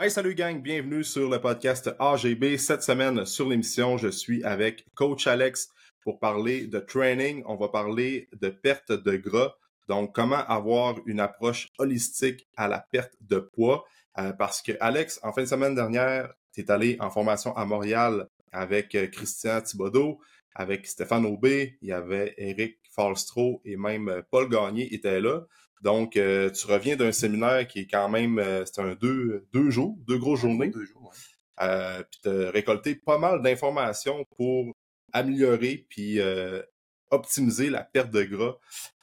Hey, salut gang, bienvenue sur le podcast AGB. Cette semaine sur l'émission, je suis avec Coach Alex pour parler de training. On va parler de perte de gras. Donc, comment avoir une approche holistique à la perte de poids? Euh, parce que Alex, en fin de semaine dernière, tu es allé en formation à Montréal avec euh, Christian Thibodeau, avec Stéphane Aubé, il y avait Eric Falstro et même euh, Paul Gagné était là. Donc, euh, tu reviens d'un séminaire qui est quand même, euh, c'est un deux, deux jours, deux grosses journées. Deux jours, ouais. Euh, puis tu as récolté pas mal d'informations pour améliorer puis euh, optimiser la perte de gras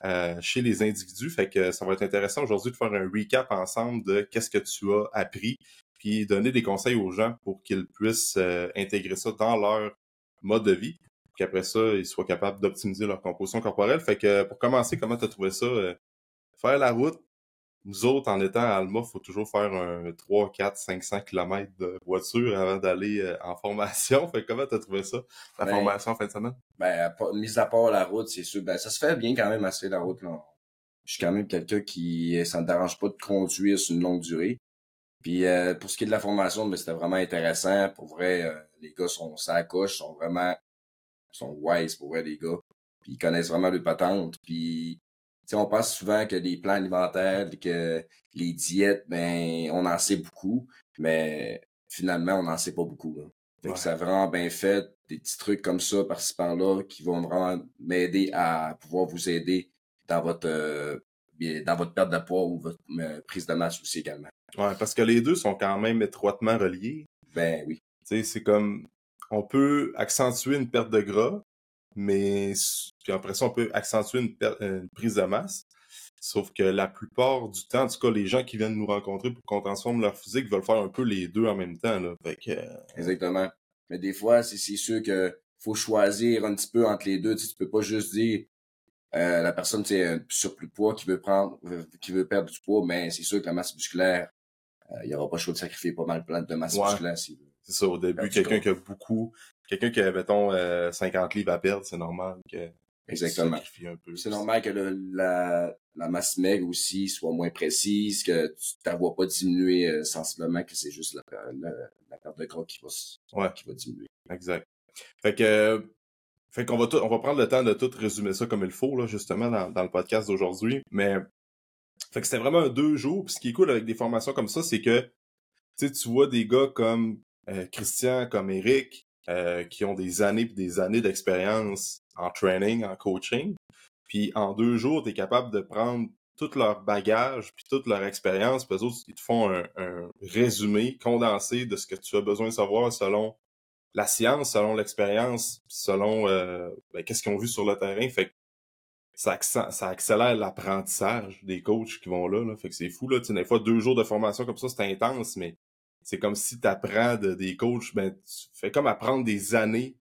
euh, chez les individus. Fait que ça va être intéressant aujourd'hui de faire un recap ensemble de qu'est-ce que tu as appris puis donner des conseils aux gens pour qu'ils puissent euh, intégrer ça dans leur mode de vie qu'après ça, ils soient capables d'optimiser leur composition corporelle. Fait que pour commencer, comment tu as trouvé ça? Faire la route, nous autres, en étant à Alma, faut toujours faire un 3, 4, 500 km de voiture avant d'aller euh, en formation. Fait que comment t'as trouvé ça, la Ben, formation en fin de semaine? Ben, à part- mis à part la route, c'est sûr. Ben, ça se fait bien quand même assez la route, là. Je suis quand même quelqu'un qui, ça ne dérange pas de conduire sur une longue durée. Puis, euh, pour ce qui est de la formation, ben, c'était vraiment intéressant. Pour vrai, euh, les gars sont ça coche, sont vraiment, sont wise pour vrai, les gars. Puis, ils connaissent vraiment le patente. Puis, tu sais, on pense souvent que les plans alimentaires, que les diètes, ben, on en sait beaucoup. Mais, finalement, on n'en sait pas beaucoup, là. Fait que ça a vraiment bien fait, des petits trucs comme ça, par-ci par-là, qui vont vraiment m'aider à pouvoir vous aider dans votre euh, dans votre perte de poids ou votre euh, prise de masse aussi également. Ouais, parce que les deux sont quand même étroitement reliés. Ben oui. Tu sais, c'est comme, on peut accentuer une perte de gras, mais puis après ça, on peut accentuer une, prise de masse. Sauf que la plupart du temps, en tout cas, les gens qui viennent nous rencontrer pour qu'on transforme leur physique veulent faire un peu les deux en même temps. Là. Fait que, euh, Exactement. Mais des fois, c'est sûr que faut choisir un petit peu entre les deux. Tu, sais, tu peux pas juste dire euh, la personne c'est un surplus de poids qui veut prendre veut- qui veut perdre du poids, mais c'est sûr que la masse musculaire, euh, il y aura pas le choix de sacrifier pas mal de masse Ouais. musculaire s'il veut. c'est ça, au début, quelqu'un qui a beaucoup, quelqu'un qui a, mettons, euh, 50 livres à perdre, c'est normal que Exactement. C'est normal que le- la, la masse maigre aussi soit moins précise, que tu ne vois pas diminuer euh, sensiblement, que c'est juste la, la, la perte de gras qui va, Ouais. qui va diminuer. Exact. Fait que, euh, fait qu'on va tout, on va prendre le temps de tout résumer ça comme il faut, là, justement, dans, dans le podcast d'aujourd'hui. Mais, fait que c'était vraiment un deux jours. Puis ce qui est cool avec des formations comme ça, c'est que, tu sais, tu vois des gars comme euh, Christian, comme Eric, euh, qui ont des années et des années d'expérience en training, en coaching. Puis en deux jours, tu es capable de prendre tout leur bagage puis toute leur expérience. Puis eux autres, ils te font un, un résumé condensé de ce que tu as besoin de savoir selon la science, selon l'expérience, selon euh, ben, qu'est-ce qu'ils ont vu sur le terrain. Fait que ça, accent- ça accélère l'apprentissage des coachs qui vont là, là. Fait que c'est fou, là. Tu sais, des fois, deux jours de formation comme ça, c'est intense, mais c'est comme si tu apprends de, des coachs, ben, tu fais comme apprendre des années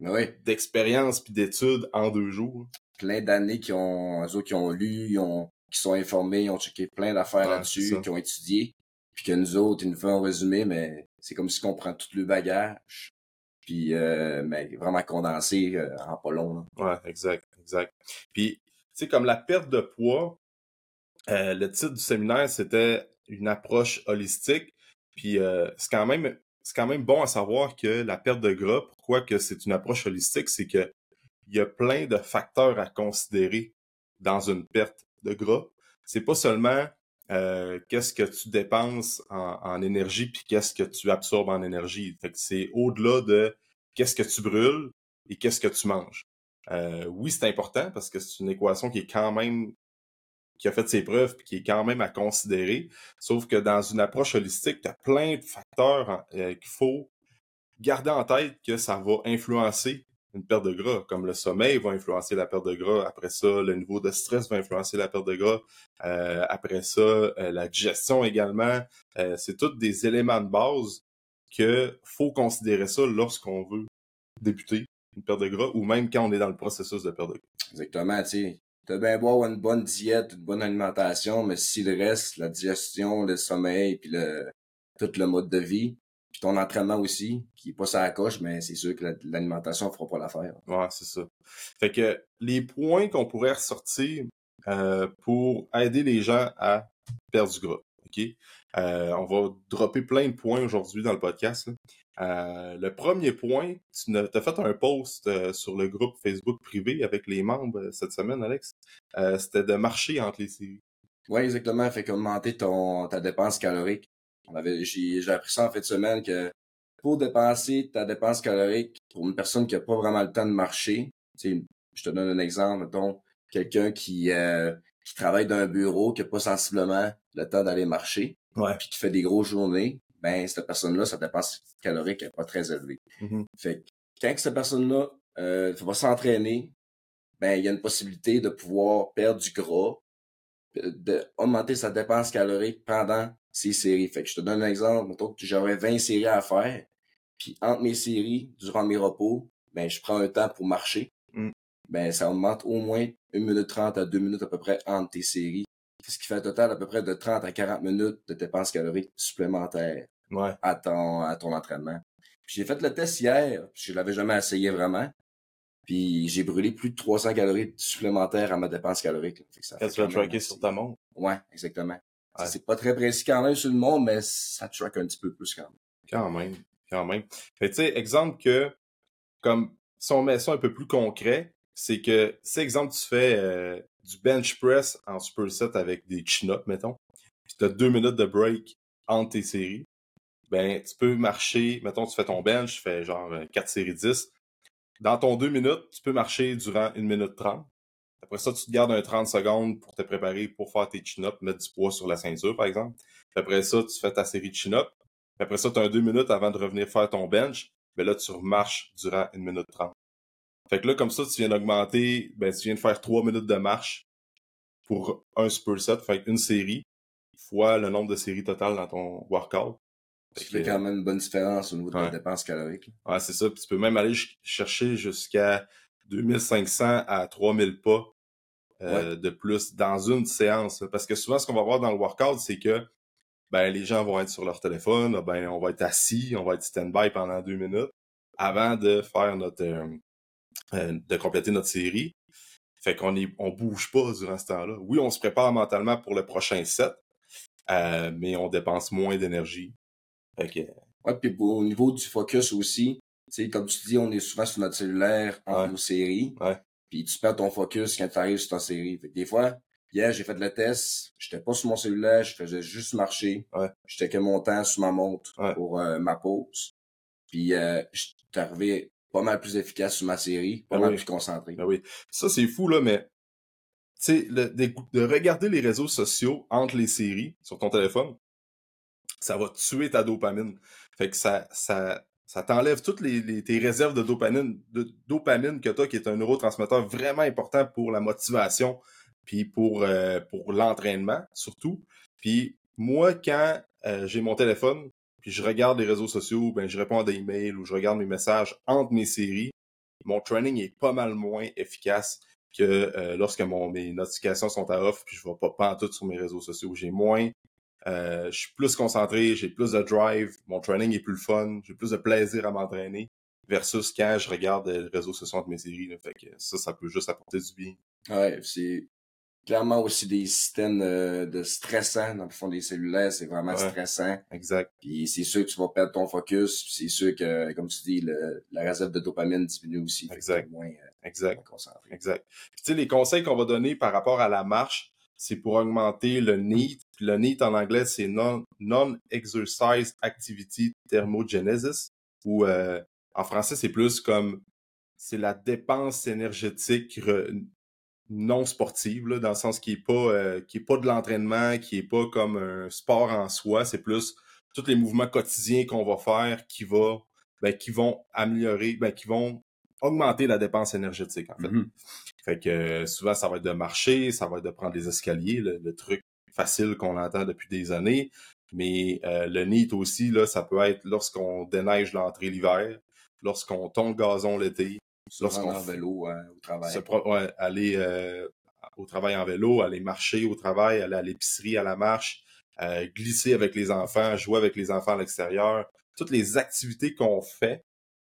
Mais oui, d'expérience puis d'études en deux jours. plein d'années qui ont, eux autres qui ont lu, ils ont, qui sont informés, ils ont checké plein d'affaires là-dessus, qui ont étudié, puis que nous autres, ils nous font un résumé, mais c'est comme si on prend tout le bagage, puis euh, mais vraiment condensé euh, en pas long. là. Ouais, exact, exact. Puis, tu sais, comme la perte de poids, euh, le titre du séminaire, c'était une approche holistique. Puis, euh, c'est quand même, c'est quand même bon à savoir que la perte de gras, pourquoi que c'est une approche holistique, c'est que il y a plein de facteurs à considérer dans une perte de gras. C'est pas seulement euh, qu'est-ce que tu dépenses en, énergie puis qu'est-ce que tu absorbes en énergie. C'est au-delà de qu'est-ce que tu brûles et qu'est-ce que tu manges. Euh, oui, c'est important parce que c'est une équation qui est quand même qui a fait ses preuves puis qui est quand même à considérer. Sauf que dans une approche holistique, tu as plein de facteurs hein, euh, qu'il faut garder en tête que ça va influencer une perte de gras, comme le sommeil va influencer la perte de gras. Après ça, le niveau de stress va influencer la perte de gras. Euh, après ça, euh, la digestion également. Euh, c'est tous des éléments de base que faut considérer ça lorsqu'on veut débuter une perte de gras ou même quand on est dans le processus de perte de gras. Exactement, tu. T'as bien beau avoir une bonne diète, une bonne alimentation, mais si le reste, la digestion, le sommeil, puis le tout le mode de vie, puis ton entraînement aussi, qui pas ça à coche, mais c'est sûr que la- l'alimentation fera pas l'affaire. Ouais, c'est ça. Fait que les points qu'on pourrait ressortir euh, pour aider les gens à perdre du gras, OK? Euh, on va dropper plein de points aujourd'hui dans le podcast. Euh, le premier point, tu as fait un post euh, sur le groupe Facebook privé avec les membres cette semaine, Alex. C'était de marcher entre les séries. Oui, exactement. Fait qu'augmenter ton ta dépense calorique. J'ai appris ça en fin de semaine que pour dépenser ta dépense calorique pour une personne qui n'a pas vraiment le temps de marcher, je te donne un exemple, mettons, quelqu'un qui, qui travaille dans un bureau, qui n'a pas sensiblement le temps d'aller marcher, ouais. puis qui fait des grosses journées, ben cette personne-là, sa dépense calorique n'est pas très élevée. Mm-hmm. Fait que quand cette personne-là euh, va s'entraîner, ben il y a une possibilité de pouvoir perdre du gras, d'augmenter sa dépense calorique pendant ses séries. Fait que je te donne un exemple, mettons que j'aurais 20 séries à faire, puis entre mes séries, durant mes repos, ben je prends un temps pour marcher. Mm. Ben ça augmente au moins 1 minute 30 à 2 minutes à peu près entre tes séries ce qui fait un total à peu près de 30 à 40 minutes de dépenses caloriques supplémentaires à, ton, à ton entraînement. J'ai fait le test hier, je l'avais jamais essayé vraiment. Puis j'ai brûlé plus de 300 calories supplémentaires à ma dépense calorique. Quand tu l'as tracké sur ta montre? Ouais, exactement. C'est pas très précis quand même sur le monde, mais ça track un petit peu plus quand même. Quand même, quand même. tu sais, exemple que, comme, si on met ça un peu plus concret, c'est que, si exemple tu fais euh, du bench press en superset avec des chin-ups, mettons, puis tu as deux minutes de break entre tes séries, ben, tu peux marcher, mettons, tu fais ton bench, tu fais genre 4 euh, séries 10. Dans ton deux minutes, tu peux marcher durant une minute 30. Après ça, tu te gardes un 30 secondes pour te préparer pour faire tes chin-ups, mettre du poids sur la ceinture, par exemple. Après ça, tu fais ta série de chin-ups. Après ça, tu as un deux minutes avant de revenir faire ton bench. Ben là, tu remarches durant une minute 30. Fait que là, comme ça, tu viens d'augmenter, ben, tu viens de faire trois minutes de marche pour un superset, fait une série, fois le nombre de séries totales dans ton workout. Ça fait quand même une bonne différence au niveau de la dépense calorique. Ouais, c'est ça. Puis tu peux même aller chercher jusqu'à 2500 à 3000 pas euh, de plus dans une séance. Parce que souvent, ce qu'on va voir dans le workout, c'est que ben, les gens vont être sur leur téléphone, ben, on va être assis, on va être stand-by pendant deux minutes avant de faire notre, euh, euh, de compléter notre série. Fait qu'on est, on bouge pas durant ce temps-là. Oui, on se prépare mentalement pour le prochain set, euh, mais on dépense moins d'énergie. Fait que... Ouais, puis au niveau du focus aussi, tu sais, comme tu dis, on est souvent sur notre cellulaire en nos séries. Ouais. Puis tu perds ton focus quand tu arrives sur ta série. Fait que des fois, hier, j'ai fait le test, j'étais pas sur mon cellulaire, je faisais juste marcher. Ouais. J'étais que mon temps sur ma montre pour euh, ma pause. Puis euh, j'étais arrivé pas mal plus efficace sur ma série, pas ben mal plus concentré. Ben oui. Ça, c'est fou, là, mais tu sais, de, regarder les réseaux sociaux entre les séries sur ton téléphone, ça va tuer ta dopamine. Fait que ça, ça, ça t'enlève toutes les, tes réserves de dopamine, de dopamine que tu as, qui est un neurotransmetteur vraiment important pour la motivation, puis pour, euh, pour l'entraînement, surtout. Puis moi, quand euh, j'ai mon téléphone, puis je regarde les réseaux sociaux, ben je réponds à des emails ou je regarde mes messages entre mes séries, mon training est pas mal moins efficace que euh, lorsque mon, mes notifications sont à off, puis je ne vais pas tout sur mes réseaux sociaux. J'ai moins, euh, je suis plus concentré, j'ai plus de drive, mon training est plus fun, j'ai plus de plaisir à m'entraîner versus quand je regarde les réseaux sociaux entre mes séries. Fait que ça, ça peut juste apporter du bien. Ouais, c'est clairement aussi des systèmes de, de stressants dans le fond des cellulaires, c'est vraiment stressant. Exact. Puis c'est sûr que tu vas perdre ton focus, c'est sûr que comme tu dis le, la réserve de dopamine diminue aussi, exact. moins, euh, exact. concentré. Exact. tu sais les conseils qu'on va donner par rapport à la marche, c'est pour augmenter le NEAT. le NEAT en anglais c'est non non exercise activity thermogenesis ou euh, en français c'est plus comme c'est la dépense énergétique non sportive, là, dans le sens qui est pas euh, qui est pas de l'entraînement, qui est pas comme un sport en soi, c'est plus tous les mouvements quotidiens qu'on va faire qui va ben, qui vont améliorer, ben, qui vont augmenter la dépense énergétique, en fait. Mm-hmm. Fait que euh, souvent, ça va être de marcher, ça va être de prendre des escaliers, le, truc facile qu'on entend depuis des années. Mais euh, le NEAT aussi, là, ça peut être lorsqu'on déneige l'entrée l'hiver, lorsqu'on tombe gazon l'été, Lorsqu'on en vélo hein, au travail. ouais, aller euh, au travail en vélo, aller marcher au travail, aller à l'épicerie à la marche, euh, glisser avec les enfants, jouer avec les enfants à l'extérieur. Toutes les activités qu'on fait,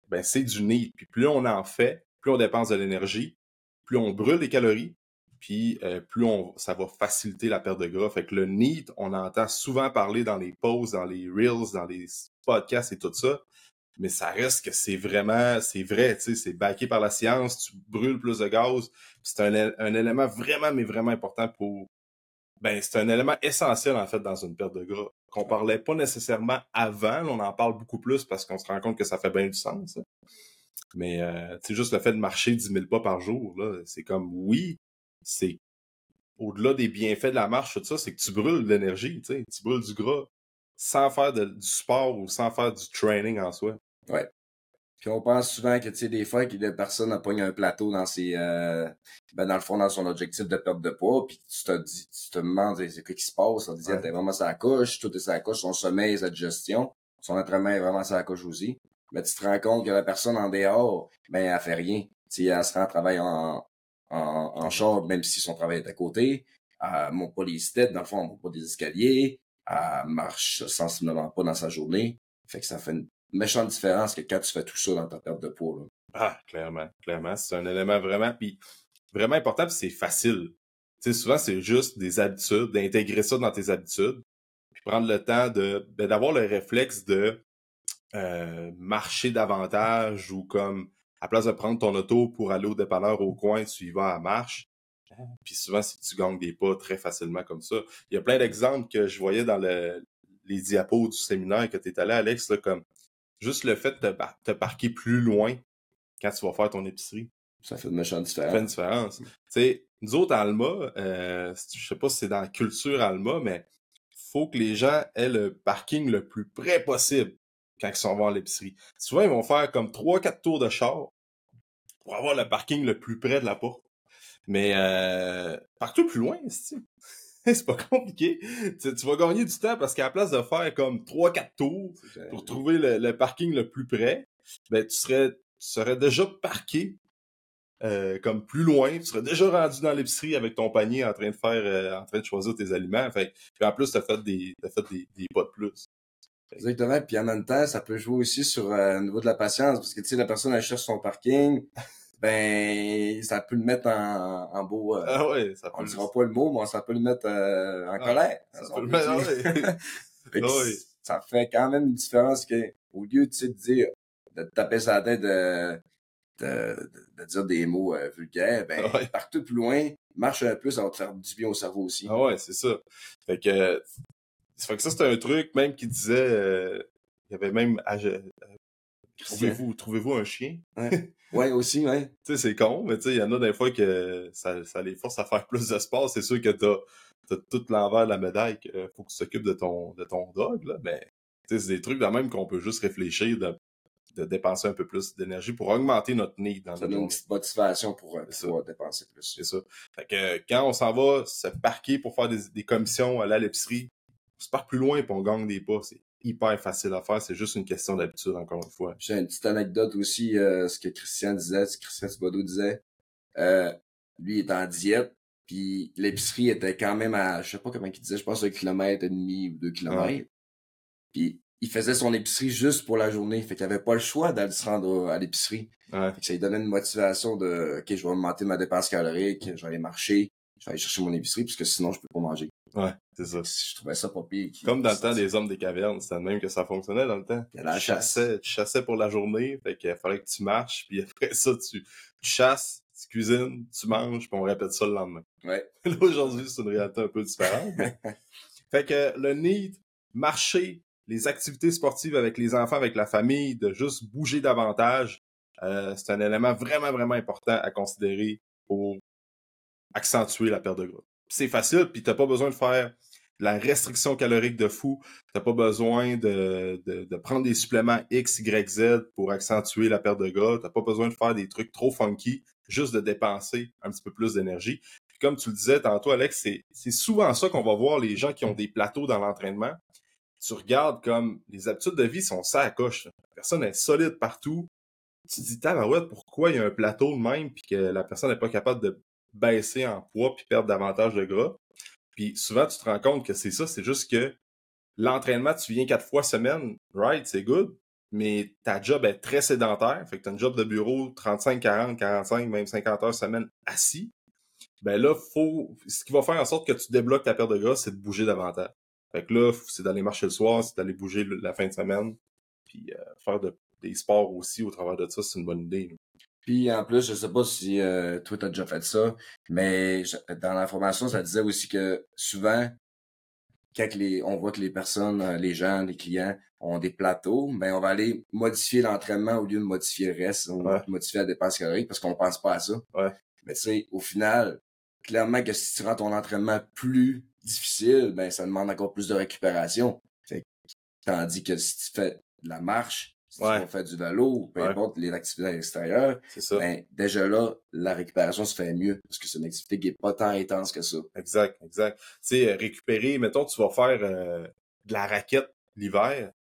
ben c'est du nid. Puis plus on en fait, plus on dépense de l'énergie, plus on brûle les calories, puis euh, plus on, ça va faciliter la perte de gras. Fait que le NEAT, on entend souvent parler dans les posts, dans les reels, dans les podcasts et tout ça, mais ça reste que c'est vraiment, c'est vrai, tu sais, c'est backé par la science, tu brûles plus de gaz, c'est un, élément vraiment, mais vraiment important pour, ben, c'est un élément essentiel, en fait, dans une perte de gras, qu'on parlait pas nécessairement avant, on en parle beaucoup plus parce qu'on se rend compte que ça fait bien du sens, mais euh, c'est juste le fait de marcher 10 000 pas par jour, là, c'est comme, oui, c'est au-delà des bienfaits de la marche, tout ça, c'est que tu brûles de l'énergie, tu sais, tu brûles du gras sans faire du sport ou sans faire du training en soi. Ouais. Puis on pense souvent que, tu sais, des fois, que la personne a pogné un plateau dans ses, euh, ben, dans le fond, dans son objectif de perte de poids, puis tu te dis, tu te demandes, c'est quoi qui se passe? On dit, t'es vraiment sa couche, tout est sa couche, son sommeil, sa digestion, son entraînement est vraiment sa couche aussi. Mais tu te rends compte que la personne en dehors, ben, elle fait rien. Tu sais, elle se rend travail en, en, en char, même si son travail est à côté. Elle monte pas les steps, dans le fond, elle monte pas des escaliers. Elle marche sensiblement pas dans sa journée. Fait que ça fait une méchante différence que quand tu fais tout ça dans ta perte de poids. Là. Ah, clairement, clairement. C'est un élément vraiment, puis vraiment important, c'est facile. Tu sais, souvent, c'est juste des habitudes, d'intégrer ça dans tes habitudes, puis prendre le temps ben, d'avoir le réflexe de euh, marcher davantage ou comme à place de prendre ton auto pour aller au dépanneur au coin, tu y vas à marche. Puis souvent, si tu gagnes des pas très facilement comme ça. Il y a plein d'exemples que je voyais dans le, les diapos du séminaire que tu allé, Alex, là, comme juste le fait de te, parquer plus loin quand tu vas faire ton épicerie. Ça fait une méchante différence. Ça fait une différence. Tu sais, nous autres, Alma, euh, je sais pas si c'est dans la culture Alma, mais faut que les gens aient le parking le plus près possible quand ils sont voir l'épicerie. Souvent, ils vont faire comme 3-4 tours de char pour avoir le parking le plus près de la porte. Mais euh, partout plus loin, c'est pas compliqué. Tu, vas gagner du temps parce qu'à la place de faire comme 3-4 tours pour trouver le, parking le plus près, ben tu serais, tu serais déjà parqué euh, comme plus loin, tu serais déjà rendu dans l'épicerie avec ton panier en train de faire euh, en train de choisir tes aliments. Fait, puis en plus, tu as fait des as fait des, des pas de plus. Exactement. Puis en même temps, ça peut jouer aussi sur euh, niveau de la patience, parce que tu sais, la personne elle cherche son parking, ben ça peut le mettre en, en beau. Euh, ah ouais, ça peut on ne dira pas le mot, mais ça peut le mettre euh, en colère. Ça, peut le mettre, ah ça fait quand même une différence que au lieu de dire de te taper sa tête de, de, de, dire des mots euh, vulgaires, ben ah partout plus loin, marche un peu, ça va te faire du bien au cerveau aussi. Ah ouais, c'est ça. Fait que ça fait que ça, c'est un truc même qui disait. Euh, il y avait même. Euh, trouvez-vous trouvez un chien? Ouais. ouais, aussi, ouais. tu sais, c'est con, mais tu sais, il y en a des fois que ça, ça les force à faire plus de sport. C'est sûr que t'as as tout l'envers de la médaille qu'il faut que tu t'occupes de ton, de ton dog, là. Mais tu sais, c'est des trucs de même qu'on peut juste réfléchir de, de dépenser un peu plus d'énergie pour augmenter notre nid dans ça donne une petite motivation pour, euh, dépenser plus. C'est ça. Fait que quand on s'en va se parquer pour faire des, des commissions à l'épicerie, se part plus loin et on gagne des pas. C'est hyper facile à faire. C'est juste une question d'habitude, encore une fois. J'ai une petite anecdote aussi, euh, ce que Christian disait, ce que Christian Thibodeau disait. Euh, lui, il est en diète, puis l'épicerie était quand même à, je sais pas comment il disait, je pense un kilomètre et demi ou deux kilomètres. Puis il faisait son épicerie juste pour la journée. Fait qu'il avait pas le choix d'aller se rendre à l'épicerie. Ouais. ça lui donnait une motivation de, OK, je vais augmenter ma dépense calorique, je vais aller marcher, je vais aller chercher mon épicerie, puisque sinon, je peux pas manger. Ouais, c'est ça. Je trouvais ça pas pire. Comme dans le temps des hommes des cavernes, c'était même que ça fonctionnait dans le temps. Il y la tu chassais, tu chassais pour la journée, fait qu'il fallait que tu marches, puis après ça, tu, chasses, tu cuisines, tu manges, puis on répète ça le lendemain. Ouais. Là, aujourd'hui, c'est une réalité un peu différente. fait que le need, marcher, les activités sportives avec les enfants, avec la famille, de juste bouger davantage, euh, c'est un élément vraiment, vraiment important à considérer pour accentuer la perte de gras. C'est facile, puis t'as pas besoin de faire la restriction calorique de fou. T'as pas besoin de, de, prendre des suppléments X, Y, Z pour accentuer la perte de gras. T'as pas besoin de faire des trucs trop funky, juste de dépenser un petit peu plus d'énergie. Comme tu le disais tantôt, Alex, c'est souvent ça qu'on va voir les gens qui ont des plateaux dans l'entraînement. Tu regardes comme les habitudes de vie sont ça à coche. La personne est solide partout. Tu te dis, tabarouette, pourquoi il y a un plateau de même puis que la personne n'est pas capable de baisser en poids puis perdre davantage de gras. Puis souvent, tu te rends compte que c'est ça, c'est juste que l'entraînement, tu viens quatre fois semaine, right, c'est good, mais ta job est très sédentaire. Fait que tu as un job de bureau 35, 40, 45, même 50 heures semaine assis. ben là, faut, ce qui va faire en sorte que tu débloques ta perte de gras, c'est de bouger davantage. Fait que là, c'est d'aller marcher le soir, c'est d'aller bouger la fin de semaine, puis euh, faire des sports aussi au travers de ça, c'est une bonne idée. Puis en plus, je sais pas si euh, toi t'as déjà fait ça, mais dans la formation, ça disait aussi que souvent, quand les, on voit que les personnes, euh, les gens, les clients ont des plateaux, ben on va aller modifier l'entraînement au lieu de modifier le reste, ou modifier la dépense calorique parce qu'on pense pas à ça. Ouais. Mais tu sais, au final, clairement que si tu rends ton entraînement plus difficile, ben ça demande encore plus de récupération. Tandis que si tu fais de la marche, si tu fais du vélo, peu importe les activités à l'extérieur, ben, déjà là, la récupération se fait mieux parce que c'est une activité qui n'est pas tant intense que ça. Exact, exact. Tu sais, récupérer, mettons, tu vas faire euh, de la raquette l'hiver,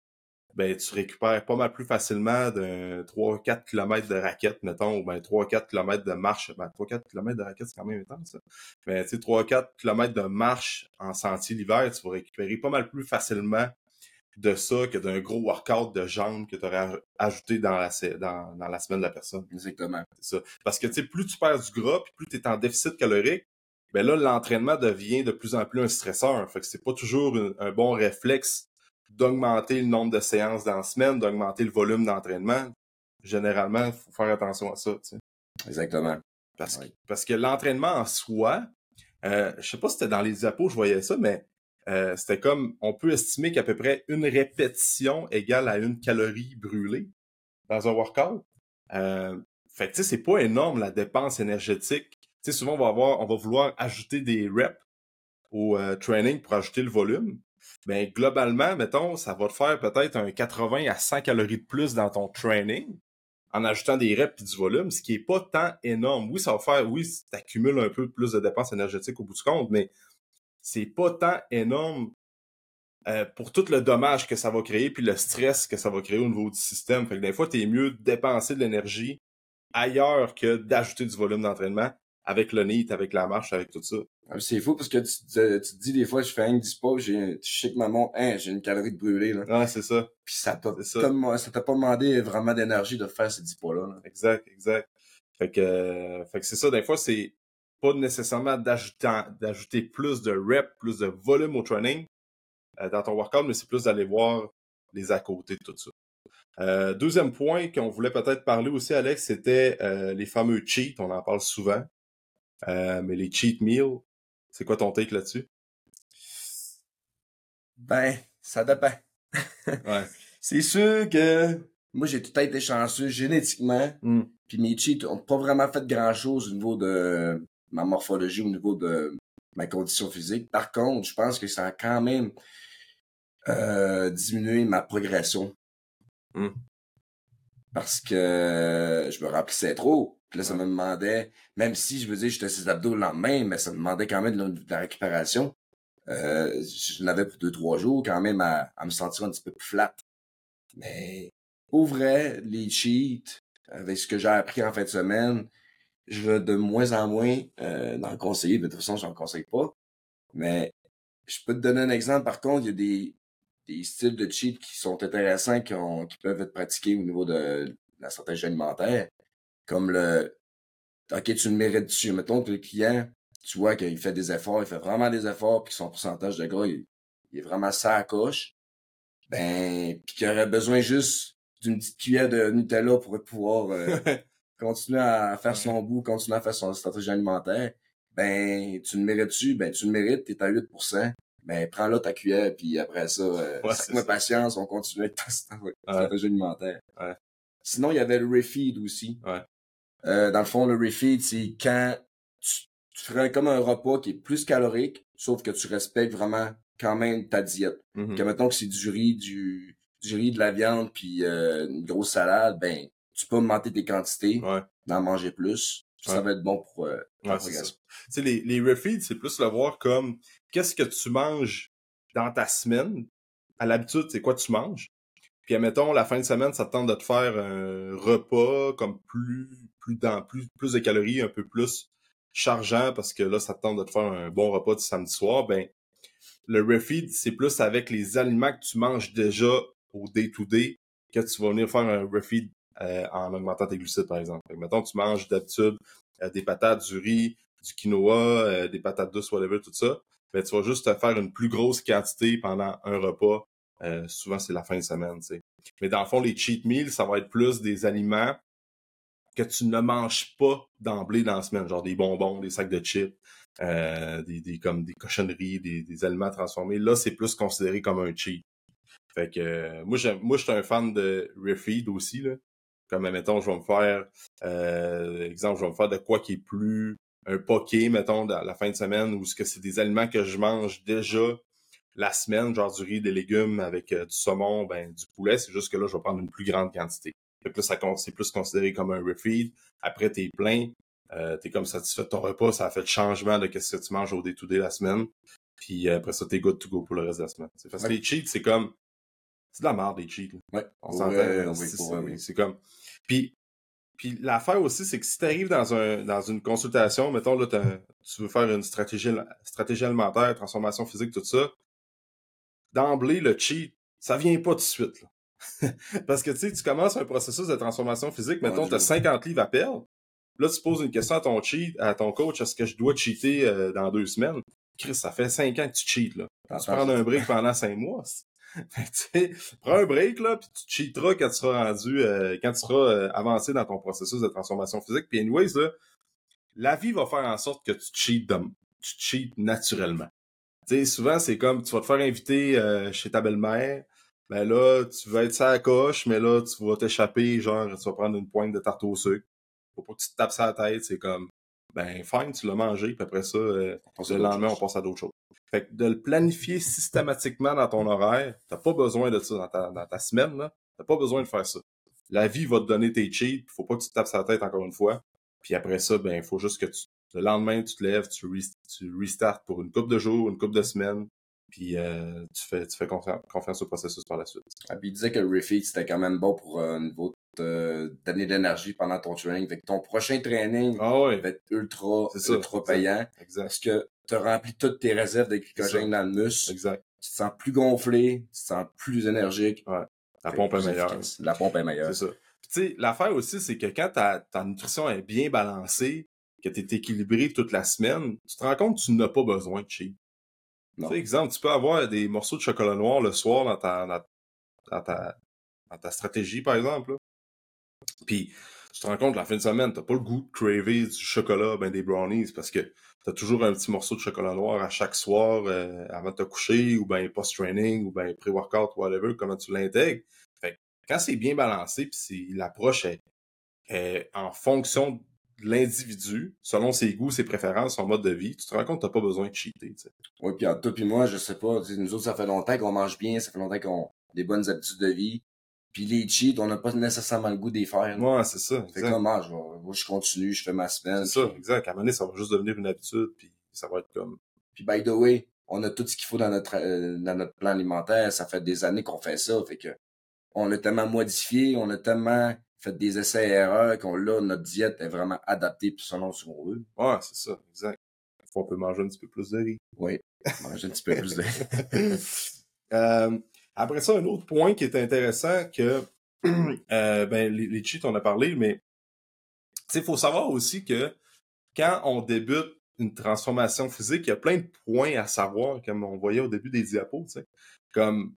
ben tu récupères pas mal plus facilement d'un 3-4 km de raquette, mettons, ou ben 3-4 km de marche. Ben 3-4 km de raquette, c'est quand même intense, ça. Mais tu sais, 3-4 km de marche en sentier l'hiver, tu vas récupérer pas mal plus facilement de ça que d'un gros workout de jambes que tu aurais ajouté dans la, dans, dans la semaine de la personne. Exactement. C'est ça. Parce que tu sais, plus tu perds du gras, puis plus tu es en déficit calorique, ben là, l'entraînement devient de plus en plus un stresseur. Fait que c'est pas toujours un bon réflexe d'augmenter le nombre de séances dans la semaine, d'augmenter le volume d'entraînement. Généralement, il faut faire attention à ça. Exactement. Parce, que, parce que l'entraînement en soi, euh, je sais pas si c'était dans les apôts, je voyais ça, mais euh, c'était comme on peut estimer qu'à peu près une répétition égale à une calorie brûlée dans un workout. Euh, fait tu sais, c'est pas énorme la dépense énergétique. Tu sais, souvent on va avoir, on va vouloir ajouter des reps au euh, training pour ajouter le volume ben globalement, mettons, ça va te faire peut-être un 80 à 100 calories de plus dans ton training en ajoutant des reps et du volume, ce qui est pas tant énorme. Oui, ça va faire, oui, accumules un peu plus de dépenses énergétiques au bout du compte, mais c'est pas tant énorme euh, pour tout le dommage que ça va créer puis le stress que ça va créer au niveau du système. Fait que des fois, t'es mieux de dépenser de l'énergie ailleurs que d'ajouter du volume d'entraînement avec le NEAT, avec la marche, avec tout ça. Ah, c'est fou parce que tu, te, tu te dis des fois, je fais un 10 pas, j'ai, tu sais que maman, hein, j'ai une calorie de brûlée, là. Ouais, c'est ça. Puis ça t'a, ça. ça t'a pas demandé vraiment d'énergie de faire ces 10 pas-là. Exact, exact. Fait que, fait que c'est ça, des fois, c'est pas nécessairement d'ajouter, plus de reps, plus de volume au training euh, dans ton workout, mais c'est plus d'aller voir les à côté de tout ça. Euh, deuxième point qu'on voulait peut-être parler aussi, Alex, c'était euh, les fameux cheats. On en parle souvent. Euh, mais les cheat meals, c'est quoi ton take là-dessus? Ben, ça dépend. ouais. C'est sûr que moi, j'ai tout été chanceux génétiquement. Mm. Puis mes cheats ont pas vraiment fait grand-chose au niveau de ma morphologie, au niveau de ma condition physique. Par contre, je pense que ça a quand même euh, diminué ma progression. Mm. Parce que je me remplissais trop. Puis là, ça me demandait, même si je veux dire, j'étais ses abdos le lendemain, mais ça me demandait quand même de la, récupération. Euh, je l'avais pour deux, trois jours, quand même, à, me sentir un petit peu plus flat. Mais, pour vrai, les cheats, avec ce que j'ai appris en fin de semaine, je veux de moins en moins euh, le conseiller. De toute façon, je n'en conseille pas. Mais je peux te donner un exemple. Par contre, il y a des, des styles de cheat qui sont intéressants, qui, qui peuvent être pratiqués au niveau de la stratégie alimentaire comme le OK, tu le mérites dessus. Mettons que le client, tu vois qu'il fait des efforts, il fait vraiment des efforts, puis son pourcentage de gras, il, est vraiment ça à coche. Ben, puis qu'il aurait besoin juste d'une petite cuillère de Nutella pour pouvoir euh, continuer à faire son bout, continuer à faire son stratégie alimentaire. Ben, tu le mérites dessus, ben tu le mérites, t'es à 8%. Ben, prends là ta cuillère, puis après ça, euh, ouais, patience, on continue avec ta stratégie alimentaire. Ouais. Sinon, il y avait le refeed aussi. Ouais. Euh, dans le fond, le refeed, c'est quand tu, tu ferais comme un repas qui est plus calorique, sauf que tu respectes vraiment quand même ta diète. Mm Que mettons que c'est du riz, du, du riz, de la viande, puis euh, une grosse salade, ben tu peux augmenter tes quantités, d'en manger plus. Ça va être bon pour euh, ouais, Tu les, les refeeds, c'est plus le voir comme qu'est-ce que tu manges dans ta semaine? À l'habitude, c'est quoi tu manges? Puis admettons, la fin de semaine, ça te tente de te faire un repas comme plus plus dans plus, plus de calories, un peu plus chargeant parce que là, ça te tente de te faire un bon repas du samedi soir, ben le refeed, c'est plus avec les aliments que tu manges déjà au day-to-day que tu vas venir faire un refeed euh, en augmentant tes glucides, par exemple. mettons, tu manges d'habitude euh, des patates, du riz, du quinoa, des patates douces, whatever, tout ça, ben, tu vas juste te faire une plus grosse quantité pendant un repas. souvent, c'est la fin de semaine, tu. Mais dans le fond, les cheat meals, ça va être plus des aliments que tu ne manges pas d'emblée dans la semaine, genre des bonbons, des sacs de chips, euh, des, comme des cochonneries, des, des aliments transformés. Là, c'est plus considéré comme un cheat. Fait que euh, moi, moi, je suis un fan de refeed aussi, là. Comme, mettons, je vais me faire, euh, exemple, je vais me faire de quoi qui est plus un poké, mettons, dans la fin de semaine, ou ce que c'est des aliments que je mange déjà la semaine, genre du riz, des légumes avec du saumon, ben, du poulet. C'est juste que là, je vais prendre une plus grande quantité. Fait que là, ça, c'est plus considéré comme un refeed. Après, t'es plein. Euh, t'es comme satisfait de ton repas. Ça a fait le changement de ce que tu manges au day to la semaine. Puis après ça, t'es good to go pour le reste de la semaine. Parce que les cheats, c'est comme... C'est de la merde, les cheats. Ouais. On s'entend. c'est comme... Puis, puis l'affaire aussi, c'est que si t'arrives dans, un, dans une consultation, mettons, là, tu veux faire une stratégie, stratégie alimentaire, transformation physique, tout ça, d'emblée, le cheat, ça vient pas tout de suite. Là. Parce que tu sais, tu commences un processus de transformation physique, mettons, tu as 50 livres à perdre. Là, tu poses une question à ton cheat, à ton coach, est-ce que je dois cheater euh, dans deux semaines? Chris, ça fait 5 ans que tu cheats, là. Tu prends un break pendant 5 mois. prends un break, là, puis tu cheateras quand tu seras rendu, euh, quand tu seras euh, avancé dans ton processus de transformation physique. Puis anyways, là, la vie va faire en sorte que tu cheats, tu cheats naturellement. Tu sais, souvent, c'est comme, tu vas te faire inviter chez ta belle-mère, ben là, tu vas être ça à coche, mais là, tu vas t'échapper, genre, tu vas prendre une pointe de tarte au sucre. Faut pas que tu te tapes ça la tête, c'est comme, ben, fine, tu l'as mangé, puis après ça, euh, le lendemain, on passe à d'autres choses. Fait que de le planifier systématiquement dans ton horaire, t'as pas besoin de ça dans ta, dans ta semaine, là. T'as pas besoin de faire ça. La vie va te donner tes cheats, faut pas que tu te tapes la tête encore une fois. Puis après ça, ben, faut juste que tu, le lendemain, tu te lèves, tu, tu restarts pour une coupe de jours, une coupe de semaines, puis euh, tu fais, tu fais confiance, au processus par la suite. Ah, puis il disait que le refeed, c'était quand même bon pour un euh, niveau d'année d'énergie pendant ton training. Fait que ton prochain training ah va être ultra, ultra payant. Exact. Parce que tu as rempli toutes tes réserves de glycogène dans le muscle. Exact. Tu te sens plus gonflé, tu te sens plus énergique. Ouais. La pompe est meilleure. La pompe est meilleure. C'est ça. Puis tu sais, l'affaire aussi, c'est que quand ta, ta nutrition est bien balancée, que tu es équilibré toute la semaine, tu te rends compte que tu n'as pas besoin de cheat. Tu exemple, tu peux avoir des morceaux de chocolat noir le soir dans ta, dans, ta, dans ta stratégie, par exemple. Puis, tu te rends compte, la fin de semaine, t'as pas le goût de craver du chocolat, ben des brownies, parce que t'as toujours un petit morceau de chocolat noir à chaque soir euh, avant de te coucher, ou ben post-training, ou ben pré-workout, whatever, comment tu l'intègres. Fait quand c'est bien balancé, puis l'approche est, est en fonction l'individu, selon ses goûts, ses préférences, son mode de vie, tu te rends compte que t'as pas besoin de cheater. Oui, puis toi puis moi, je sais pas, nous autres, ça fait longtemps qu'on mange bien, ça fait longtemps qu'on a des bonnes habitudes de vie. Puis les cheats, on n'a pas nécessairement le goût d'y faire. Ouais, c'est ça. Fait comme, ah, je, je continue, je fais ma semaine. C'est ça, exact. À un moment donné, ça va juste devenir une habitude, puis ça va être comme... Puis by the way, on a tout ce qu'il faut dans notre euh, dans notre plan alimentaire. Ça fait des années qu'on fait ça. Fait que on a tellement modifié, on a tellement fait des essais et erreurs, qu'on là, notre diète est vraiment adaptée selon ce qu'on veut. Ouais, c'est ça, exact. Faut on peut manger un petit peu plus de riz. Oui, manger un petit peu plus de riz. euh, après ça, un autre point qui est intéressant que euh, ben, les, les, cheats, on a parlé, mais il faut savoir aussi que quand on débute une transformation physique, il y a plein de points à savoir, comme on voyait au début des diapos, comme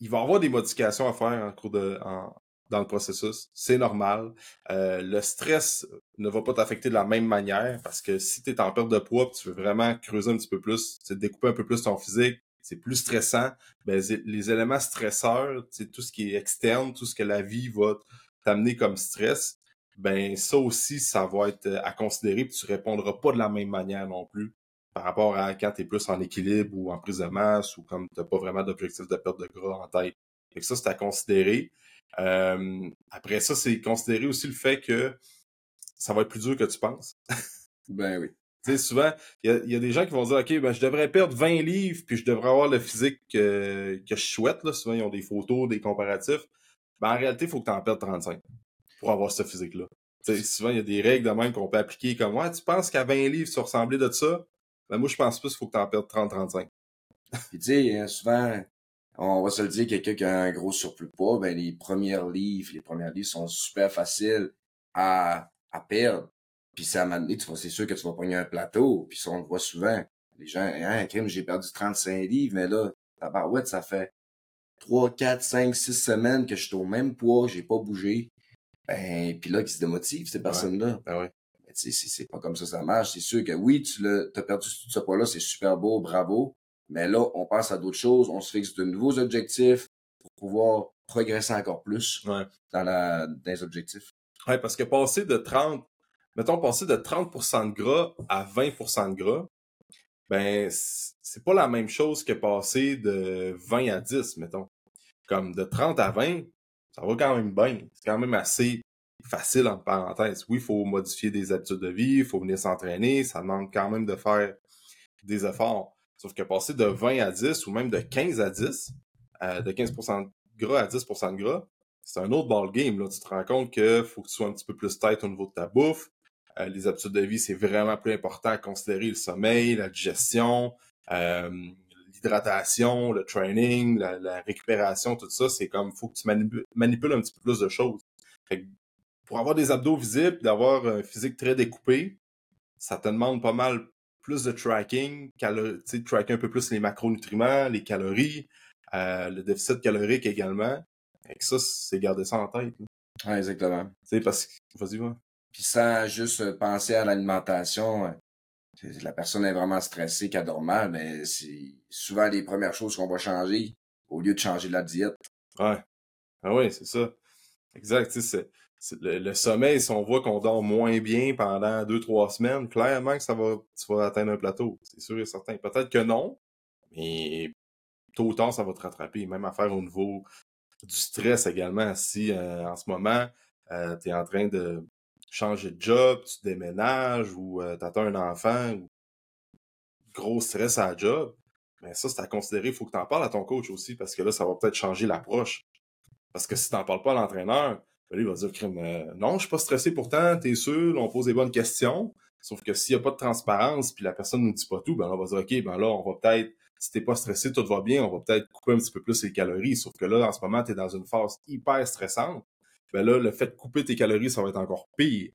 il va y avoir des modifications à faire en cours de, en, dans le processus. C'est normal. Euh, le stress ne va pas t'affecter de la même manière parce que si tu es en perte de poids tu veux vraiment creuser un petit peu plus, découper un peu plus ton physique, c'est plus stressant. Ben, les éléments stresseurs, tout ce qui est externe, tout ce que la vie va t'amener comme stress, ben ça aussi, ça va être à considérer puis tu répondras pas de la même manière non plus par rapport à quand tu es plus en équilibre ou en prise de masse ou comme tu pas vraiment d'objectif de perte de gras en tête. Fait que ça, c'est à considérer. Euh, après ça, c'est considérer aussi le fait que ça va être plus dur que tu penses. ben oui. Tu sais, souvent, il y, a, des gens qui vont dire, OK, ben, je devrais perdre 20 livres, puis je devrais avoir le physique que je souhaite. Là. Souvent, ils ont des photos, des comparatifs. Ben, en réalité, il faut que tu en perdes 35 pour avoir ce physique-là. souvent, il y a des règles de même qu'on peut appliquer comme, ouais, tu penses qu'à 20 livres, tu ressemblais de ça? Ben, moi, je pense plus qu'il faut que tu en perdes 30-35. Puis, tu sais, hein, souvent, on va se le dire, quelqu'un qui a un gros surplus de poids, ben, les premiers livres, les premiers livres sont super faciles à, à perdre. Puis ça m'a donné, c'est sûr que tu vas pogner un plateau, puis ça, on le voit souvent. Les gens, hein, crime, j'ai perdu 35 livres, mais là, tabarouette, ça fait 3, 4, 5, 6 semaines que je suis au même poids, j'ai pas bougé. Ben, puis là, qui se démotivent, ces personnes-là. Ah ouais. Mais tu sais, c'est pas comme ça ça marche. C'est sûr que oui, tu l'as, t'as perdu tout ce poids-là, c'est super beau, bravo. Mais là, on passe à d'autres choses, on se fixe de nouveaux objectifs pour pouvoir progresser encore plus Ouais. dans, la, dans les objectifs. Ouais, parce que passer de 30, mettons, passer de 30% de gras à 20% de gras, ben, c'est pas la même chose que passer de 20 à 10, mettons. Comme de 30 à 20, ça va quand même bien. C'est quand même assez facile, en parenthèse. Oui, il faut modifier des habitudes de vie, il faut venir s'entraîner, ça demande quand même de faire des efforts. Sauf que passer de 20 à 10 ou même de 15 à 10, euh, de 15% de gras à 10% de gras, c'est un autre ball game. Là. Tu te rends compte qu'il faut que tu sois un petit peu plus tête au niveau de ta bouffe. Euh, les habitudes de vie, c'est vraiment plus important à considérer le sommeil, la digestion, euh, l'hydratation, le training, la, récupération, tout ça. C'est comme, faut que tu manipules, manipules un petit peu plus de choses. Fait que pour avoir des abdos visibles, d'avoir un physique très découpé, ça te demande pas mal plus de tracking, tu sais, tracker un peu plus les macronutriments, les calories, euh, le déficit calorique également. Et ça, c'est garder ça en tête. Ouais, exactement. Tu sais, parce que, vas-y, va. Puis sans juste penser à l'alimentation, la personne est vraiment stressée, qu'elle dort mal, mais c'est souvent les premières choses qu'on va changer au lieu de changer la diète. Ouais. Ah oui, c'est ça. Exact. Le, sommeil, si on voit qu'on dort moins bien pendant deux, trois semaines, clairement que ça va, tu vas atteindre un plateau. C'est sûr et certain. Peut-être que non, mais tôt ou tard, ça va te rattraper. Même à faire au niveau du stress également. Si euh, en ce moment, euh, tu es en train de changer de job, tu déménages ou euh, tu attends un enfant, ou gros stress à job, mais ça, c'est à considérer. Il faut que tu en parles à ton coach aussi parce que là, ça va peut-être changer l'approche. Parce que si tu n'en parles pas à l'entraîneur, ben, lui, il va dire euh, Non, je suis pas stressé pourtant, t'es sûr, on pose des bonnes questions. Sauf que s'il n'y a pas de transparence, puis la personne ne nous dit pas tout, ben on va dire OK, ben là, on va peut-être, si t'es pas stressé, tout va bien, on va peut-être couper un petit peu plus les calories. Sauf que là, en ce moment, tu es dans une phase hyper stressante. Ben là, le fait de couper tes calories, ça va être encore pire.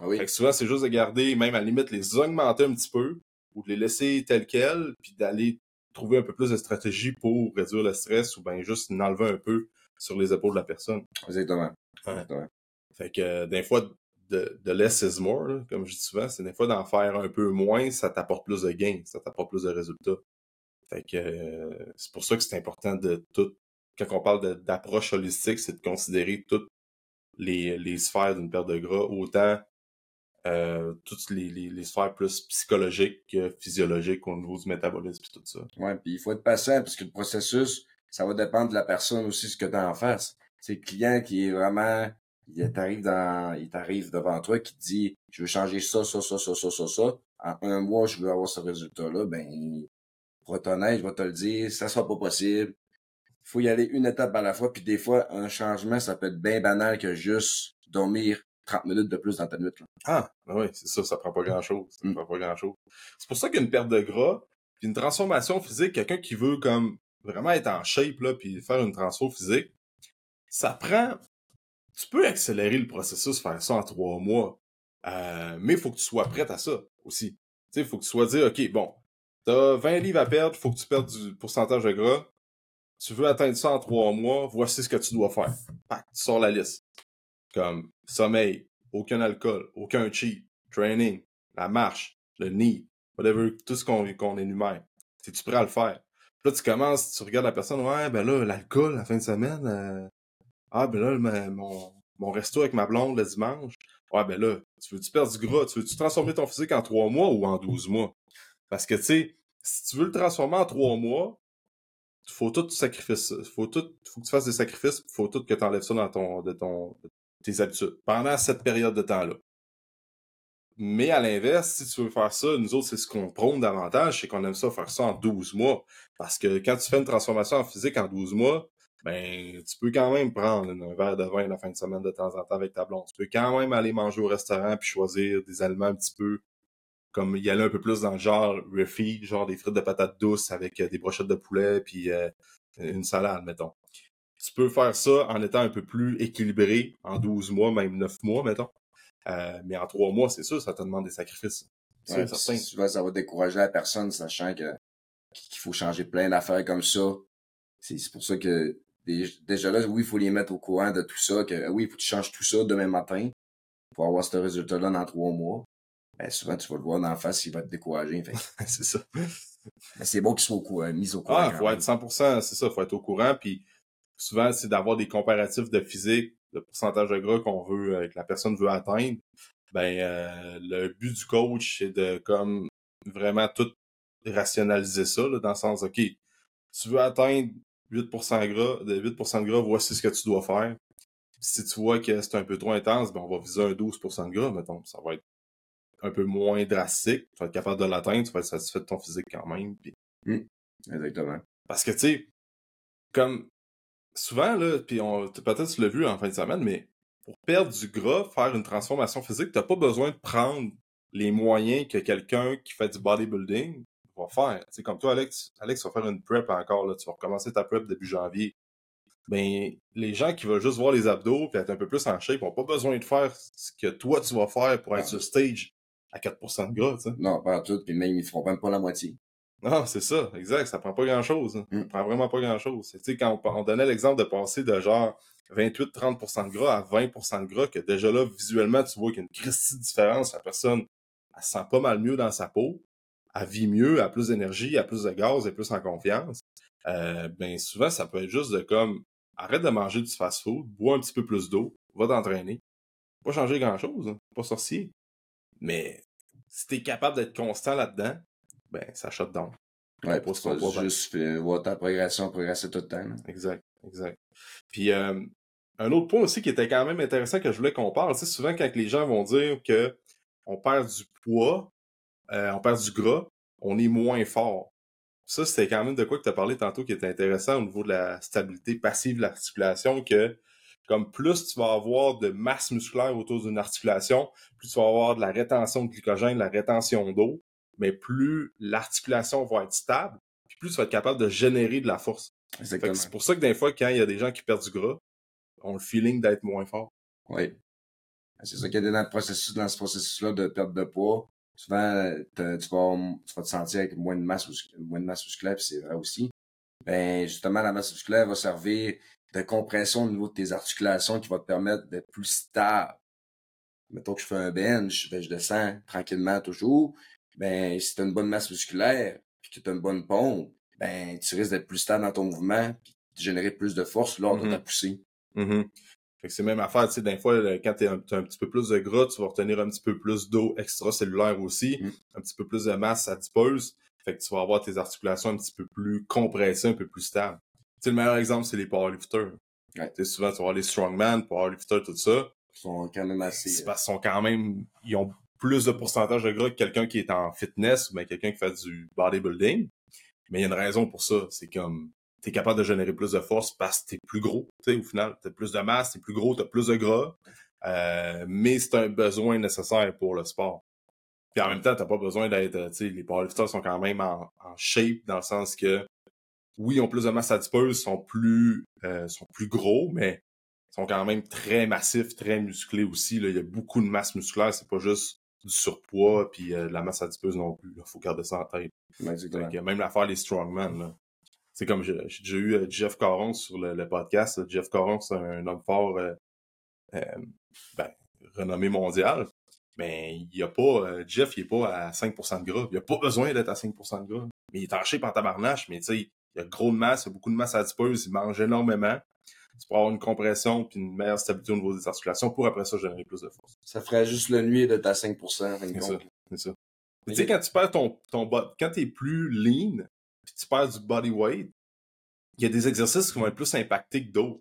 Ah oui. Fait que souvent, c'est juste de garder, même à la limite, les augmenter un petit peu, ou de les laisser telles quelles, puis d'aller trouver un peu plus de stratégie pour réduire le stress, ou bien juste enlever un peu sur les épaules de la personne. Exactement. Ouais. Ouais. Fait que euh, des fois, de, de less is more, là, comme je dis souvent, c'est des fois d'en faire un peu moins, ça t'apporte plus de gains, ça t'apporte plus de résultats. Fait que euh, c'est pour ça que c'est important de tout, quand on parle d'approche holistique, c'est de considérer toutes les, les sphères d'une perte de gras, autant euh, toutes les, les, les, sphères plus psychologiques que physiologiques au niveau du métabolisme et tout ça. Ouais, puis il faut être patient parce que le processus, ça va dépendre de la personne aussi, ce que tu as en face. C'est le client qui est vraiment, il t'arrive dans, il t'arrive devant toi qui te dit, je veux changer ça, ça, ça, ça, ça, ça, ça. En un mois, je veux avoir ce résultat-là. Ben, pour être honnête, je vais te le dire, ça sera pas possible. Il faut y aller une étape à la fois. Puis des fois, un changement, ça peut être bien banal que juste dormir 30 minutes de plus dans ta nuit. Là. Ah, ben oui, c'est ça, ça prend pas grand-chose. Ça mm. prend pas grand-chose. C'est pour ça qu'une perte de gras, puis une transformation physique, quelqu'un qui veut comme vraiment être en shape, là, puis faire une transformation physique, ça prend... Tu peux accélérer le processus, faire ça en trois mois, euh, mais il faut que tu sois prête à ça aussi. Tu sais, il faut que tu sois dit, OK, bon, t'as 20 livres à perdre, faut que tu perdes du pourcentage de gras. Tu veux atteindre ça en trois mois, voici ce que tu dois faire. Pac, tu sors la liste. Comme sommeil, aucun alcool, aucun cheat, training, la marche, le nid, whatever, tout ce qu'on qu'on énumère. Es-tu prêt à le faire? Là, tu commences, tu regardes la personne, ouais, ben là, l'alcool, la fin de semaine, euh... ah, ben là, mon, mon resto avec ma blonde le dimanche, ouais, ben là, tu veux-tu perdre du gras? Tu veux-tu transformer ton physique en trois mois ou en douze mois? Parce que, tu sais, si tu veux le transformer en trois mois, faut tout sacrifice, faut tout, faut que tu fasses des sacrifices, faut tout que tu enlèves ça dans ton, de ton, tes habitudes pendant cette période de temps-là. Mais à l'inverse, si tu veux faire ça, nous autres, c'est ce qu'on prône davantage, c'est qu'on aime ça faire ça en 12 mois. Parce que quand tu fais une transformation en physique en 12 mois, ben, tu peux quand même prendre un verre de vin la fin de semaine de temps en temps avec ta blonde. Tu peux quand même aller manger au restaurant puis choisir des aliments un petit peu comme y aller un peu plus dans le genre refit, genre des frites de patates douces avec euh, des brochettes de poulet puis euh, une salade, mettons. Tu peux faire ça en étant un peu plus équilibré en 12 mois, même 9 mois, mettons. Euh, mais en trois mois, c'est sûr, ça te demande des sacrifices. Ouais, souvent, ça va décourager la personne, sachant que qu'il faut changer plein d'affaires comme ça. C'est pour ça que déjà là, oui, il faut les mettre au courant de tout ça, que oui, il faut que tu changes tout ça demain matin pour avoir ce résultat-là dans trois mois. Ben, souvent, tu vas le voir dans la face, il va te décourager. c'est ça. Mais c'est bon qu'il soit au courant, mis au courant. Ah, faut être 100%, c'est ça, faut être au courant. Puis souvent, c'est d'avoir des comparatifs de physique, de pourcentage de gras qu'on veut, euh, que la personne veut atteindre. Ben, euh, le but du coach, c'est de comme vraiment tout rationaliser ça, là, dans le sens, OK, tu veux atteindre 8% gras, de 8% de gras, voici ce que tu dois faire. Si tu vois que c'est un peu trop intense, ben on va viser un 12% de gras, mettons. Ça va être un peu moins drastique. Tu vas être capable de l'atteindre, tu vas être satisfait de ton physique quand même. Mmh. Exactement. Parce que, tu sais, comme souvent, là, puis peut-être tu l'as vu en fin de semaine, mais pour perdre du gras, faire une transformation physique, t'as pas besoin de prendre les moyens que quelqu'un qui fait du bodybuilding va faire. C'est comme toi, Alex, Alex va faire une prep encore, là, tu vas recommencer ta prep début janvier. Ben, les gens qui veulent juste voir les abdos et être un peu plus en shape n'ont pas besoin de faire ce que toi tu vas faire pour être sur stage à 4% de gras, tu. Non, pas tout, puis même ils feront même pas la moitié. Non, c'est ça, exact, ça prend pas grand-chose. Hein. Ça mm. prend vraiment pas grand-chose. Tu sais, quand on, donnait l'exemple de passer de genre 28-30% de gras à 20% de gras, que déjà là, visuellement, tu vois qu'il y a une christie différence, la personne, elle se sent pas mal mieux dans sa peau elle vit mieux, elle a plus d'énergie, elle a plus de gaz, elle est plus en confiance. Euh, ben souvent, ça peut être juste de comme arrête de manger du fast-food, bois un petit peu plus d'eau, va t'entraîner. Pas changer grand-chose, hein, pas sorcier. Mais si t'es capable d'être constant là-dedans, ben ça shut down. Ouais, pour pas juste voir ta progression progresser tout le temps. Exact, exact. Puis euh, un autre point aussi qui était quand même intéressant que je voulais qu'on parle, c'est souvent quand les gens vont dire que on perd du poids, euh, on perd du gras, on est moins fort. Ça, c'était quand même de quoi que tu as parlé tantôt qui était intéressant au niveau de la stabilité passive de l'articulation, que comme plus tu vas avoir de masse musculaire autour d'une articulation, plus tu vas avoir de la rétention de glycogène, de la rétention d'eau, mais plus l'articulation va être stable, puis plus tu vas être capable de générer de la force. C'est pour ça que des fois, quand il y a des gens qui perdent du gras, ont le feeling d'être moins fort. Oui. C'est ça qu'il y a dans le processus, dans ce processus-là de perte de poids souvent, tu vas, tu vas te sentir avec moins de masse, moins de masse musculaire, puis c'est vrai aussi. Ben, justement, la masse musculaire va servir de compression au niveau de tes articulations qui va te permettre d'être plus stable. Mettons que je fais un bench, ben, je descends tranquillement toujours. Ben, si tu as une bonne masse musculaire, puis que tu as une bonne pompe, ben, tu risques d'être plus stable dans ton mouvement, puis de générer plus de force lors de ta mm-hmm. poussée. Mm-hmm c'est même affaire, tu sais, des fois, quand tu as un, petit peu plus de gras, tu vas retenir un petit peu plus d'eau extracellulaire aussi, mm. un petit peu plus de masse adipeuse. Fait que tu vas avoir tes articulations un petit peu plus compressées, un peu plus stables. Tu sais, le meilleur exemple, c'est les powerlifters. Ouais. Tu sais, souvent, tu vas avoir les strongman, powerlifters, tout ça. Ils sont quand même assez... Parce qu'ils sont quand même... Ils ont plus de pourcentage de gras que quelqu'un qui est en fitness ou bien quelqu'un qui fait du bodybuilding. Mais il y a une raison pour ça. C'est comme t'es capable de générer plus de force parce que t'es plus gros. Tu sais, au final, t'as plus de masse, t'es plus gros, t'as plus de gras. Euh, mais c'est un besoin nécessaire pour le sport. Puis en même temps, t'as pas besoin d'être, tu sais, les powerlifters sont quand même en, shape dans le sens que, oui, ils ont plus de masse adipeuse, sont plus, euh, sont plus gros, mais sont quand même très massifs, très musclés aussi. Là. Il y a beaucoup de masse musculaire, c'est pas juste du surpoids puis euh, de la masse adipeuse non plus. Il faut garder ça en tête. même l'affaire des strongmen. Là c'est comme j'ai déjà eu euh, Jeff Caron sur le, podcast. Jeff Caron, c'est un homme fort euh, ben, renommé mondial. Mais il y a pas. Jeff, il est pas à 5% de gras. Il a pas besoin d'être à 5% de gras. Mais il est en shape en tabarnache, mais tu sais, il a gros de masse, il a beaucoup de masse adipeuse, il mange énormément. Tu peux avoir une compression puis une meilleure stabilité au niveau des articulations pour après ça générer plus de force. Ça ferait juste le nuit d'être à 5%. C'est ça. C'est ça. Tu sais, quand tu perds ton, ton quand t'es plus lean, puis tu perds du body weight, il y a des exercices qui vont être plus impactés que d'autres.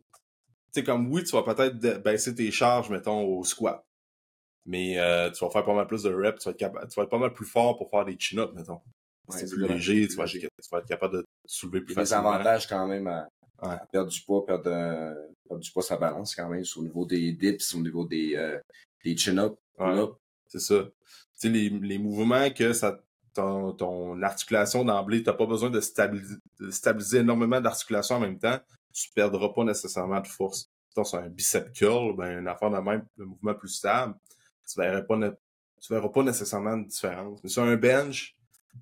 Tu sais, comme oui, tu vas peut-être baisser tes charges, mettons, au squat. Mais euh, tu vas faire pas mal plus de reps, tu vas, être tu vas être pas mal plus fort pour faire des chin-ups, mettons. c'est plus léger, tu vas, tu vas, être capable de soulever plus facilement. Il y a des avantages quand même à, perdre du poids, perdre, perdre, du poids, ça balance quand même, au niveau des dips, au niveau des, euh, des chin-ups. c'est ça. Tu sais, les, les mouvements que ça ton, ton articulation d'emblée, tu n'as pas besoin de stabiliser, énormément d'articulation en même temps, tu ne perdras pas nécessairement de force. C'est un bicep curl, ben, une affaire de même, le mouvement plus stable, tu verrais pas, tu verras pas nécessairement de différence. Mais sur un bench,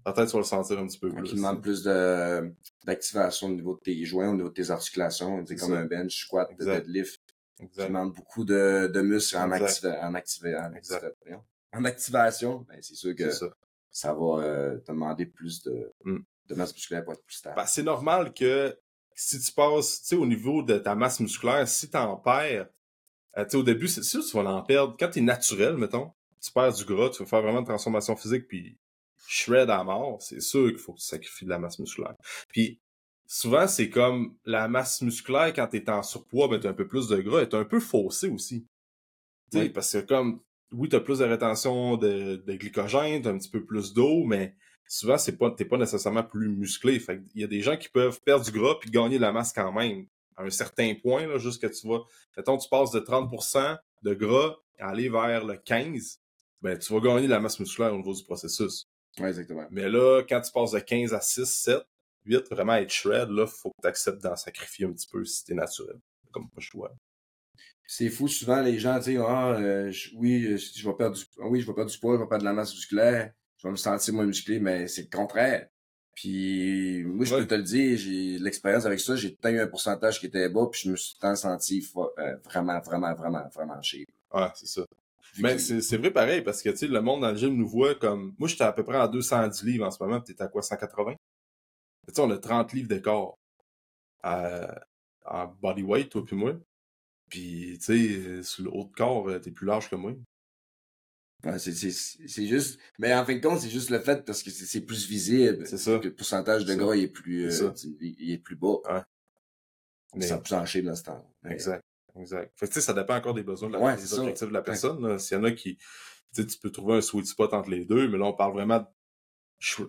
peut-être tu vas le sentir un petit peu plus. Qui demande plus de, d'activation au niveau de tes joints, au niveau de tes articulations. C'est comme un bench, squat, deadlift. Exact. Qui demande beaucoup de, de muscles en, activa en, en, activation. en activation. Ben, c'est sûr que ça. va euh, te demander plus de, mm. de masse musculaire pour être plus stable. Ben, c'est normal que si tu passes, tu sais, au niveau de ta masse musculaire, si tu en perds, euh, tu sais, au début, c'est sûr que tu vas en perdre. Quand tu es naturel, mettons, tu perds du gras, tu vas faire vraiment une transformation physique, puis shred à mort, c'est sûr qu'il faut que tu sacrifies de la masse musculaire. Puis souvent, c'est comme la masse musculaire, quand tu es en surpoids, ben, tu un peu plus de gras, est un peu faussée aussi. Oui. Parce que comme, oui, tu as plus de rétention de, de glycogène, tu un petit peu plus d'eau, mais souvent, c'est pas, t'es pas nécessairement plus musclé. Fait il y a des gens qui peuvent perdre du gras puis gagner de la masse quand même. À un certain point, là, jusqu'à tu vas, mettons, tu passes de 30% de gras à aller vers le 15, ben, tu vas gagner de la masse musculaire au niveau du processus. Oui, exactement. Mais là, quand tu passes de 15 à 6, 7, 8, vraiment être shred, là, faut que tu acceptes d'en sacrifier un petit peu si t'es naturel. Comme pas choix. C'est fou, souvent, les gens disent, ah, euh, oui, je vais perdre du, oui, je vais perdre du poids, je vais perdre de la masse musculaire je vais me sentir moins musclé, mais c'est le contraire. Puis moi, je peux te le dire, j'ai l'expérience avec ça, j'ai eu un pourcentage qui était bas, puis je me suis tant senti euh, vraiment, vraiment, vraiment, vraiment chier. Ouais, c'est ça. Mais c'est vrai pareil, parce que tu sais, le monde dans le gym nous voit comme. Moi, j'étais à peu près à 210 livres en ce moment, tu es à quoi, 180? Tu sais, on a 30 livres d'écart en body weight, toi puis moi. Puis, tu sais, sur le haut de corps, euh, t'es plus large que moi c'est juste. Mais en fin de compte, c'est juste le fait parce que c'est plus visible. C'est ça. Que le pourcentage de gras il est plus, euh, il est plus bas. Ouais. Mais... Ça plus encher dans ce temps. Exact. Exact. Fait que, ça dépend encore des besoins de la, des objectifs de la personne. S'il y en a qui. Tu peux trouver un sweet spot entre les deux, mais là, on parle vraiment de,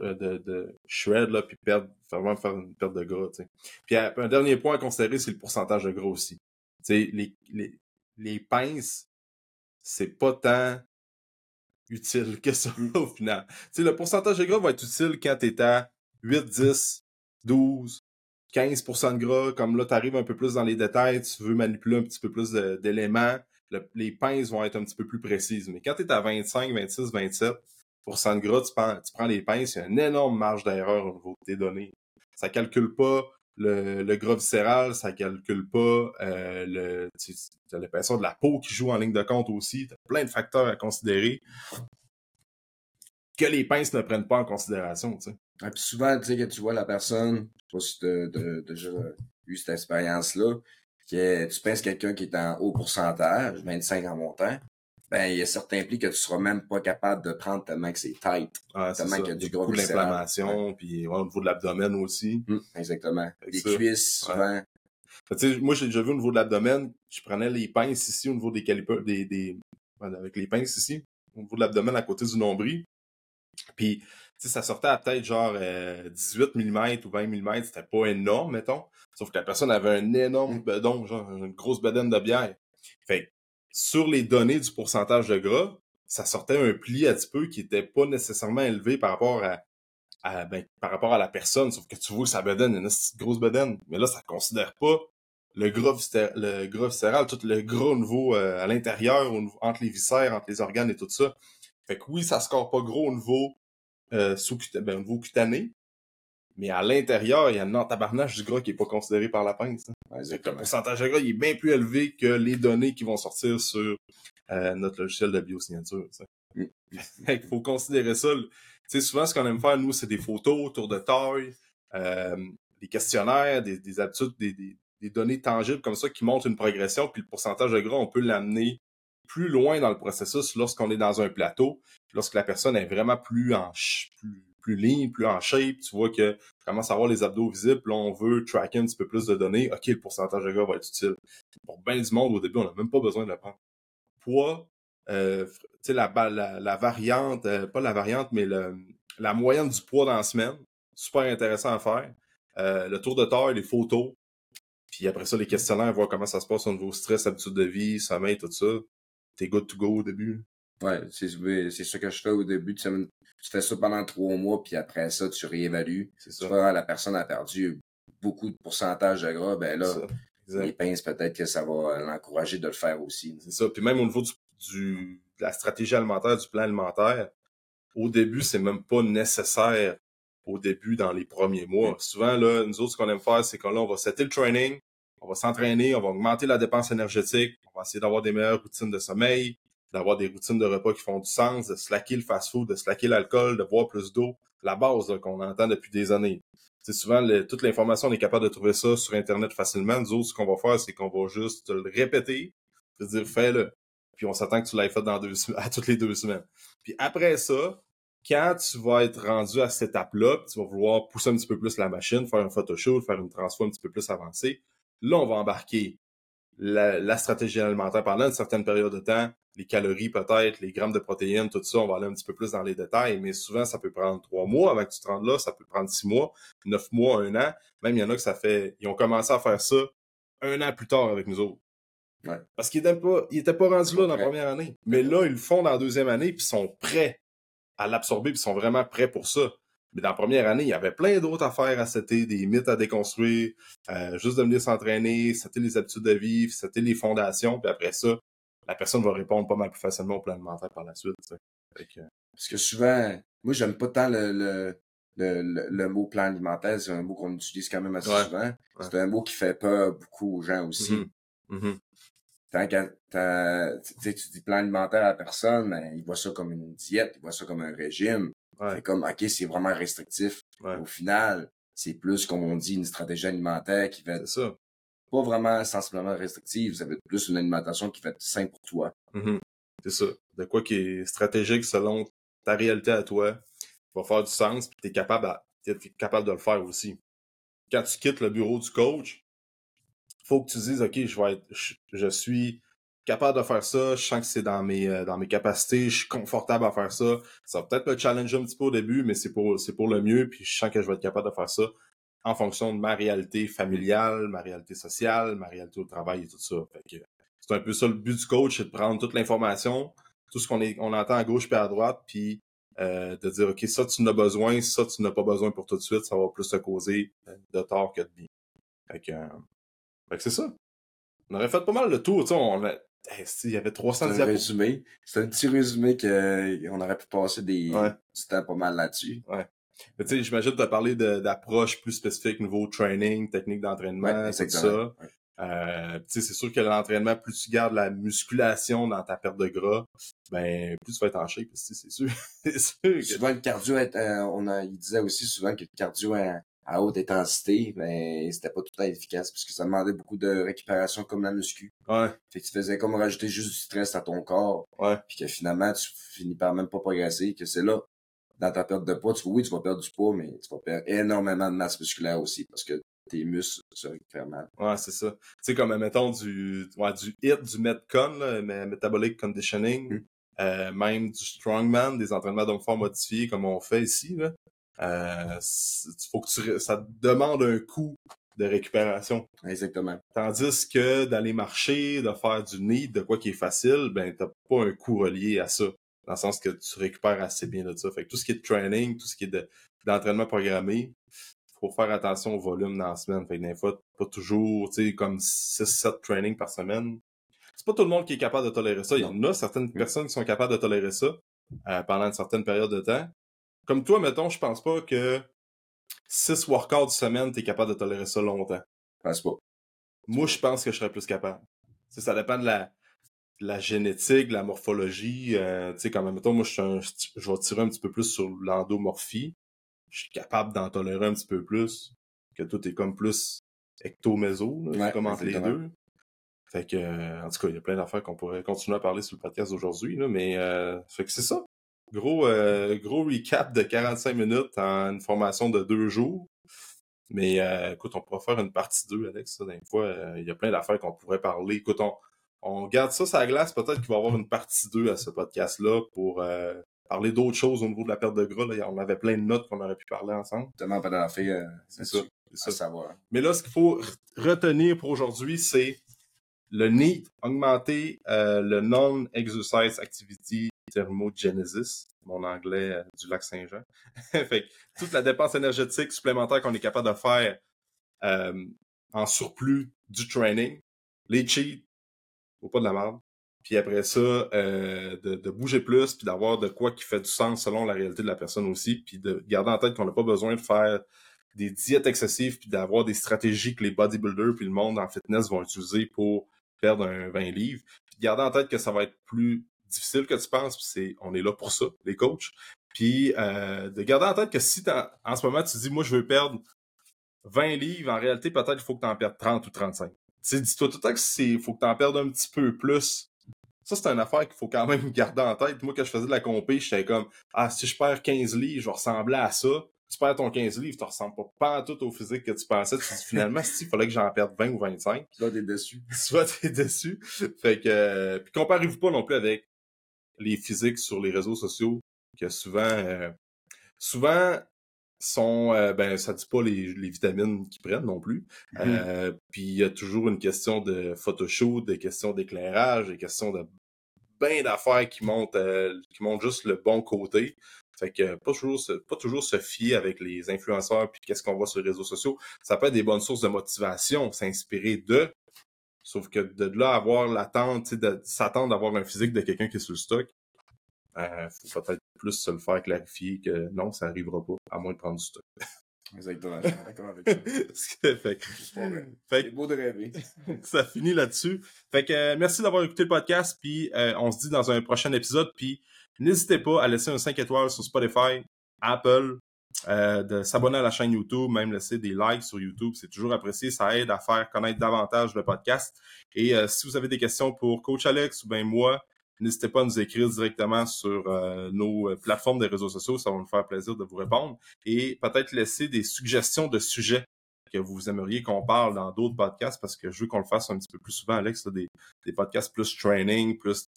euh, de, de shred, là, puis perdre, vraiment faire une perte de gras. sais Puis un dernier point à considérer, c'est le pourcentage de gras aussi. sais les, les, les pinces, c'est pas tant utile que ça mmh. au final. sais, le pourcentage de gras va être utile quand tu es à 8, 10, 12, 15% de gras. Comme là, tu arrives un peu plus dans les détails, tu veux manipuler un petit peu plus d'éléments. les pinces vont être un petit peu plus précises. Mais quand tu es à 25, 26, 27% de gras, tu prends, tu prends les pinces, il y a une énorme marge d'erreur au niveau de tes données. Ça calcule pas le, le gras viscéral, ça calcule pas euh, le, l'épaisseur de la peau qui joue en ligne de compte aussi. Tu as plein de facteurs à considérer que les pinces ne prennent pas en considération. Tu ah, puis souvent, tu sais, que tu vois la personne, je sais pas si tu as déjà eu cette expérience-là, que tu penses quelqu'un qui est en haut pourcentage, 25 en montant, ben, il y a certains plis que tu seras même pas capable de prendre tellement que c'est tight. Ah, tellement qu'il y a du gros l'inflammation, puis au niveau de l'abdomen aussi. Hum, exactement. les cuisses, souvent. moi, j'ai déjà vu au niveau de l'abdomen, je prenais les pinces ici au niveau des calipers, des, des, avec les pinces ici, au niveau de l'abdomen à côté du nombril. Puis, ça sortait à peut-être genre 18 mm ou 20 mm, c'était pas énorme, mettons. Sauf que la personne avait un énorme hum. bedon, genre une grosse bedaine de bière. Fait sur les données du pourcentage de gras, ça sortait un pli un petit peu qui était pas nécessairement élevé par rapport à, ben, par rapport à la personne, sauf que tu vois que sa bedaine, une grosse bedaine. Mais là, ça considère pas le gras, le gras viscéral, tout le gras au niveau euh, à l'intérieur, entre les viscères, entre les organes et tout ça. Fait que oui, ça score pas gros au niveau, euh, sous, ben, au niveau cutané, mais à l'intérieur, il y a un tabarnage du gras qui est pas considéré par la pince. Hein. le pourcentage de gras il est bien plus élevé que les données qui vont sortir sur euh, notre logiciel de biosignature. Mm. Il faut considérer ça. sais, souvent, ce qu'on aime faire, nous, c'est des photos, tour de taille, euh, des questionnaires, des, des habitudes, des, des, des, données tangibles comme ça qui montrent une progression, puis le pourcentage de gras, on peut l'amener plus loin dans le processus lorsqu'on est dans un plateau, lorsque la personne est vraiment plus en plus plus lean, plus en shape, tu vois que tu commences à avoir les abdos visibles, là on veut tracker un petit peu plus de données, ok, le pourcentage de gras va être utile. Pour bien du monde, au début, on n'a même pas besoin de le prendre. Poids, euh, tu sais, la, la, variante, euh, pas la variante, mais le, la moyenne du poids dans la semaine, super intéressant à faire. Euh, le tour de taille, les photos, puis après ça, les questionnaires, voir comment ça se passe au niveau stress, habitude de vie, sommeil, tout ça. T'es good to go au début. Ouais, c'est ce que je fais au début de semaine tu fais ça pendant trois mois, puis après ça, tu réévalues. C'est ça. la personne a perdu beaucoup de pourcentage de gras, ben là, les pinces, peut-être que ça va l'encourager de le faire aussi. C'est ça. Puis même au niveau du, du, de la stratégie alimentaire, du plan alimentaire, au début, c'est même pas nécessaire au début dans les premiers mois. Souvent, là, nous autres, ce qu'on aime faire, c'est qu'on là, on va setter le training, on va s'entraîner, on va augmenter la dépense énergétique, on va essayer d'avoir des meilleures routines de sommeil, d'avoir des routines de repas qui font du sens, de slacker le fast-food, de slacker l'alcool, de boire plus d'eau, la base qu'on entend depuis des années. C'est souvent toute l'information, on est capable de trouver ça sur Internet facilement. Nous autres, ce qu'on va faire, c'est qu'on va juste le répéter, cest dire fais-le. Puis on s'attend que tu l'aies fait dans deux à toutes les deux semaines. Puis après ça, quand tu vas être rendu à cette étape-là, tu vas vouloir pousser un petit peu plus la machine, faire un photoshoot, faire une transfo un petit peu plus avancée, là, on va embarquer la, stratégie alimentaire pendant une certaine période de temps, les calories peut-être, les grammes de protéines, tout ça, on va aller un petit peu plus dans les détails, mais souvent, ça peut prendre trois mois avant que tu te rendes là, ça peut prendre six mois, neuf mois, un an. Même il y en a que ça fait, ils ont commencé à faire ça un an plus tard avec nous autres. Parce qu'ils n'étaient pas, ils étaient pas rendus là dans la première année. Mais là, ils le font dans la deuxième année, puis sont prêts à l'absorber, puis sont vraiment prêts pour ça. Mais dans la première année, il y avait plein d'autres affaires à setter, des mythes à déconstruire, euh, juste de venir s'entraîner, c'était les habitudes de vivre, c'était les fondations, puis après ça, la personne va répondre pas mal plus facilement au plan alimentaire par la suite. Parce que souvent, moi j'aime pas tant le, le, le, le, mot plan alimentaire, c'est un mot qu'on utilise quand même assez souvent. C'est un mot qui fait peur beaucoup aux gens aussi. Mm-hmm. Mm-hmm. Tant que tu dis plan alimentaire à la personne, ben, il voit ça comme une diète, il voit ça comme un régime. C'est comme, OK, c'est vraiment restrictif. Au final, c'est plus, comme on dit, une stratégie alimentaire qui va être ça. pas vraiment sensiblement restrictive, ça va être plus une alimentation qui va être simple pour toi. Mm-hmm. C'est ça. De quoi qui est stratégique selon ta réalité à toi, va faire du sens, puis t'es capable, es capable de le faire aussi. Quand tu quittes le bureau du coach, faut que tu dises, OK, je vais être, je suis capable de faire ça, je sens que c'est dans mes euh, dans mes capacités, je suis confortable à faire ça. Ça va peut-être me challenger un petit peu au début, mais c'est pour c'est pour le mieux, puis je sens que je vais être capable de faire ça en fonction de ma réalité familiale, ma réalité sociale, ma réalité au travail et tout ça. c'est un peu ça le but du coach, c'est de prendre toute l'information, tout ce qu'on est on entend à gauche puis à droite, puis euh, de dire OK, ça tu n'as besoin, ça tu n'as pas besoin pour tout de suite, ça va plus te causer de tort que de bien. Fait que, euh, fait que c'est ça. On aurait fait pas mal le tour, tu sais, on a, il y avait 300 C'est un résumé. C'est un petit résumé qu'on aurait pu passer des, du temps pas mal là-dessus. Ouais. tu sais, j'imagine que tu as parlé d'approches plus spécifiques, niveau training, technique d'entraînement, c'est ça. Euh, c'est sûr que l'entraînement, plus tu gardes la musculation dans ta perte de gras, ben plus tu vas être en shape, c'est sûr. sûr Souvent, le cardio, euh, on a, il disait aussi souvent que le cardio à haute intensité, mais c'était pas tout à fait efficace parce que ça demandait beaucoup de récupération comme la muscu. Ouais. Fait que tu faisais comme rajouter juste du stress à ton corps. Ouais. Puis que finalement, tu finis par même pas progresser, que c'est là, dans ta perte de poids, tu, oui, tu vas perdre du poids, mais tu vas perdre énormément de masse musculaire aussi parce que tes muscles se récupèrent mal. Ouais, c'est ça. Tu sais, comme, mettons, du, ouais, du HIT, du Metcon, là, Metabolic Conditioning, hmm. euh, même du Strongman, des entraînements d'hommes forts modifiés comme on fait ici, là. Euh, faut que tu, ça te demande un coût de récupération. Exactement. Tandis que d'aller marcher, de faire du nid, de quoi qui est facile, ben t'as pas un coût relié à ça. Dans le sens que tu récupères assez bien de ça. Fait que tout ce qui est de training, tout ce qui est d'entraînement programmé, faut faire attention au volume dans la semaine. Fait que des fois, pas toujours, tu sais, comme 6-7 training par semaine. C'est pas tout le monde qui est capable de tolérer ça. Il y en a certaines personnes qui sont capables de tolérer ça euh, pendant une certaine période de temps. Comme toi, mettons, je pense pas que 6 workouts de semaine, t'es capable de tolérer ça longtemps. Je pense pas. Moi, je pense que je serais plus capable. ça dépend de la, la génétique, de la morphologie. Euh, tu sais, comme mettons, moi, je, je vais tirer un petit peu plus sur l'endomorphie. Je suis capable d'en tolérer un petit peu plus. Que tout est comme plus ecto-méso, comme entre les deux. Fait que, en tout cas, il y a plein d'affaires qu'on pourrait continuer à parler sur le podcast d'aujourd'hui, mais euh, fait que c'est ça. Gros, euh, gros recap de 45 minutes en une formation de deux jours. Mais euh, écoute, on pourra faire une partie 2, Alex. Ça, fois, euh, il y a plein d'affaires qu'on pourrait parler. Écoute, on, garde ça sur la glace. Peut-être qu'il va y avoir une partie 2 à ce podcast-là pour parler d'autres choses au niveau de la perte de gras. Là. On avait plein de notes qu'on aurait pu parler ensemble. Tellement pas d'affaires, c'est ça. C'est ça. Savoir. Mais là, ce qu'il faut retenir pour aujourd'hui, c'est le NEAT, augmenter le non-exercise activity thermogenesis, mon anglais euh, du lac Saint-Jean. fait toute la dépense énergétique supplémentaire qu'on est capable de faire euh, en surplus du training, les cheats, ou pas de la merde. puis après ça, euh, de, de, bouger plus, puis d'avoir de quoi qui fait du sens selon la réalité de la personne aussi, puis de garder en tête qu'on n'a pas besoin de faire des diètes excessives, puis d'avoir des stratégies que les bodybuilders puis le monde en fitness vont utiliser pour perdre un 20 livres. Puis garder en tête que ça va être plus difficile que tu penses, puis c'est, on est là pour ça, les coachs. Puis euh, de garder en tête que si en ce moment tu dis, moi je veux perdre 20 livres, en réalité peut-être il faut que tu en perdes 30 ou 35. Tu dis-toi tout le temps que c'est, faut que tu en perdes un petit peu plus ça, c'est une affaire qu'il faut quand même garder en tête. Moi, quand je faisais de la compé, j'étais comme, ah, si je perds 15 livres, je vais ressembler à ça. Tu perds ton 15 livres, tu ressembles pas, pas tout au physique que tu pensais. Tu dis, finalement, si, il fallait que j'en perde 20 ou 25. Soit t'es déçu. Soit t'es déçu. Fait que, euh, puis comparez-vous pas non plus avec les physiques sur les réseaux sociaux, que souvent, euh, souvent, sont euh, ben ça dit pas les, les vitamines qu'ils prennent non plus. Mm-hmm. Euh, puis il y a toujours une question de photoshoot, des questions d'éclairage, des questions de bien d'affaires qui montent qui montrent juste le bon côté. Fait que pas toujours se, pas toujours se fier avec les influenceurs puis qu'est-ce qu'on voit sur les réseaux sociaux. Ça peut être des bonnes sources de motivation, s'inspirer de. Sauf que de là avoir l'attente, de s'attendre d'avoir un physique de quelqu'un qui est sur le stock, euh, faut peut-être plus se le faire clarifier que non, ça n'arrivera pas, à moins de prendre du stock. Exactement, d'accord avec ça. fait, fait beau de rêver. ça finit là-dessus. Fait que euh, merci d'avoir écouté le podcast, puis euh, on se dit dans un prochain épisode, puis n'hésitez pas à laisser un 5 étoiles sur Spotify, Apple, euh, de s'abonner à la chaîne YouTube, même laisser des likes sur YouTube, c'est toujours apprécié, ça aide à faire connaître davantage le podcast. Et si vous avez des questions pour Coach Alex ou bien moi, N'hésitez pas à nous écrire directement sur euh, nos euh, plateformes des réseaux sociaux, ça va nous faire plaisir de vous répondre. Et peut-être laisser des suggestions de sujets que vous aimeriez qu'on parle dans d'autres podcasts parce que je veux qu'on le fasse un petit peu plus souvent, Alex, des, des podcasts plus training, plus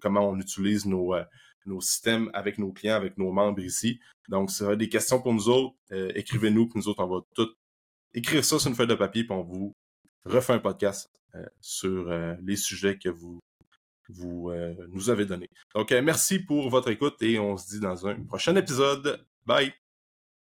comment on utilise nos, euh, nos systèmes avec nos clients, avec nos membres ici. Donc, si vous avez des questions pour nous autres, écrivez-nous, puis nous autres, on va tout écrire ça sur une feuille de papier, puis on vous refait un podcast sur les sujets que vous vous euh, nous avez donné. Donc, euh, merci pour votre écoute et on se dit dans un prochain épisode. Bye!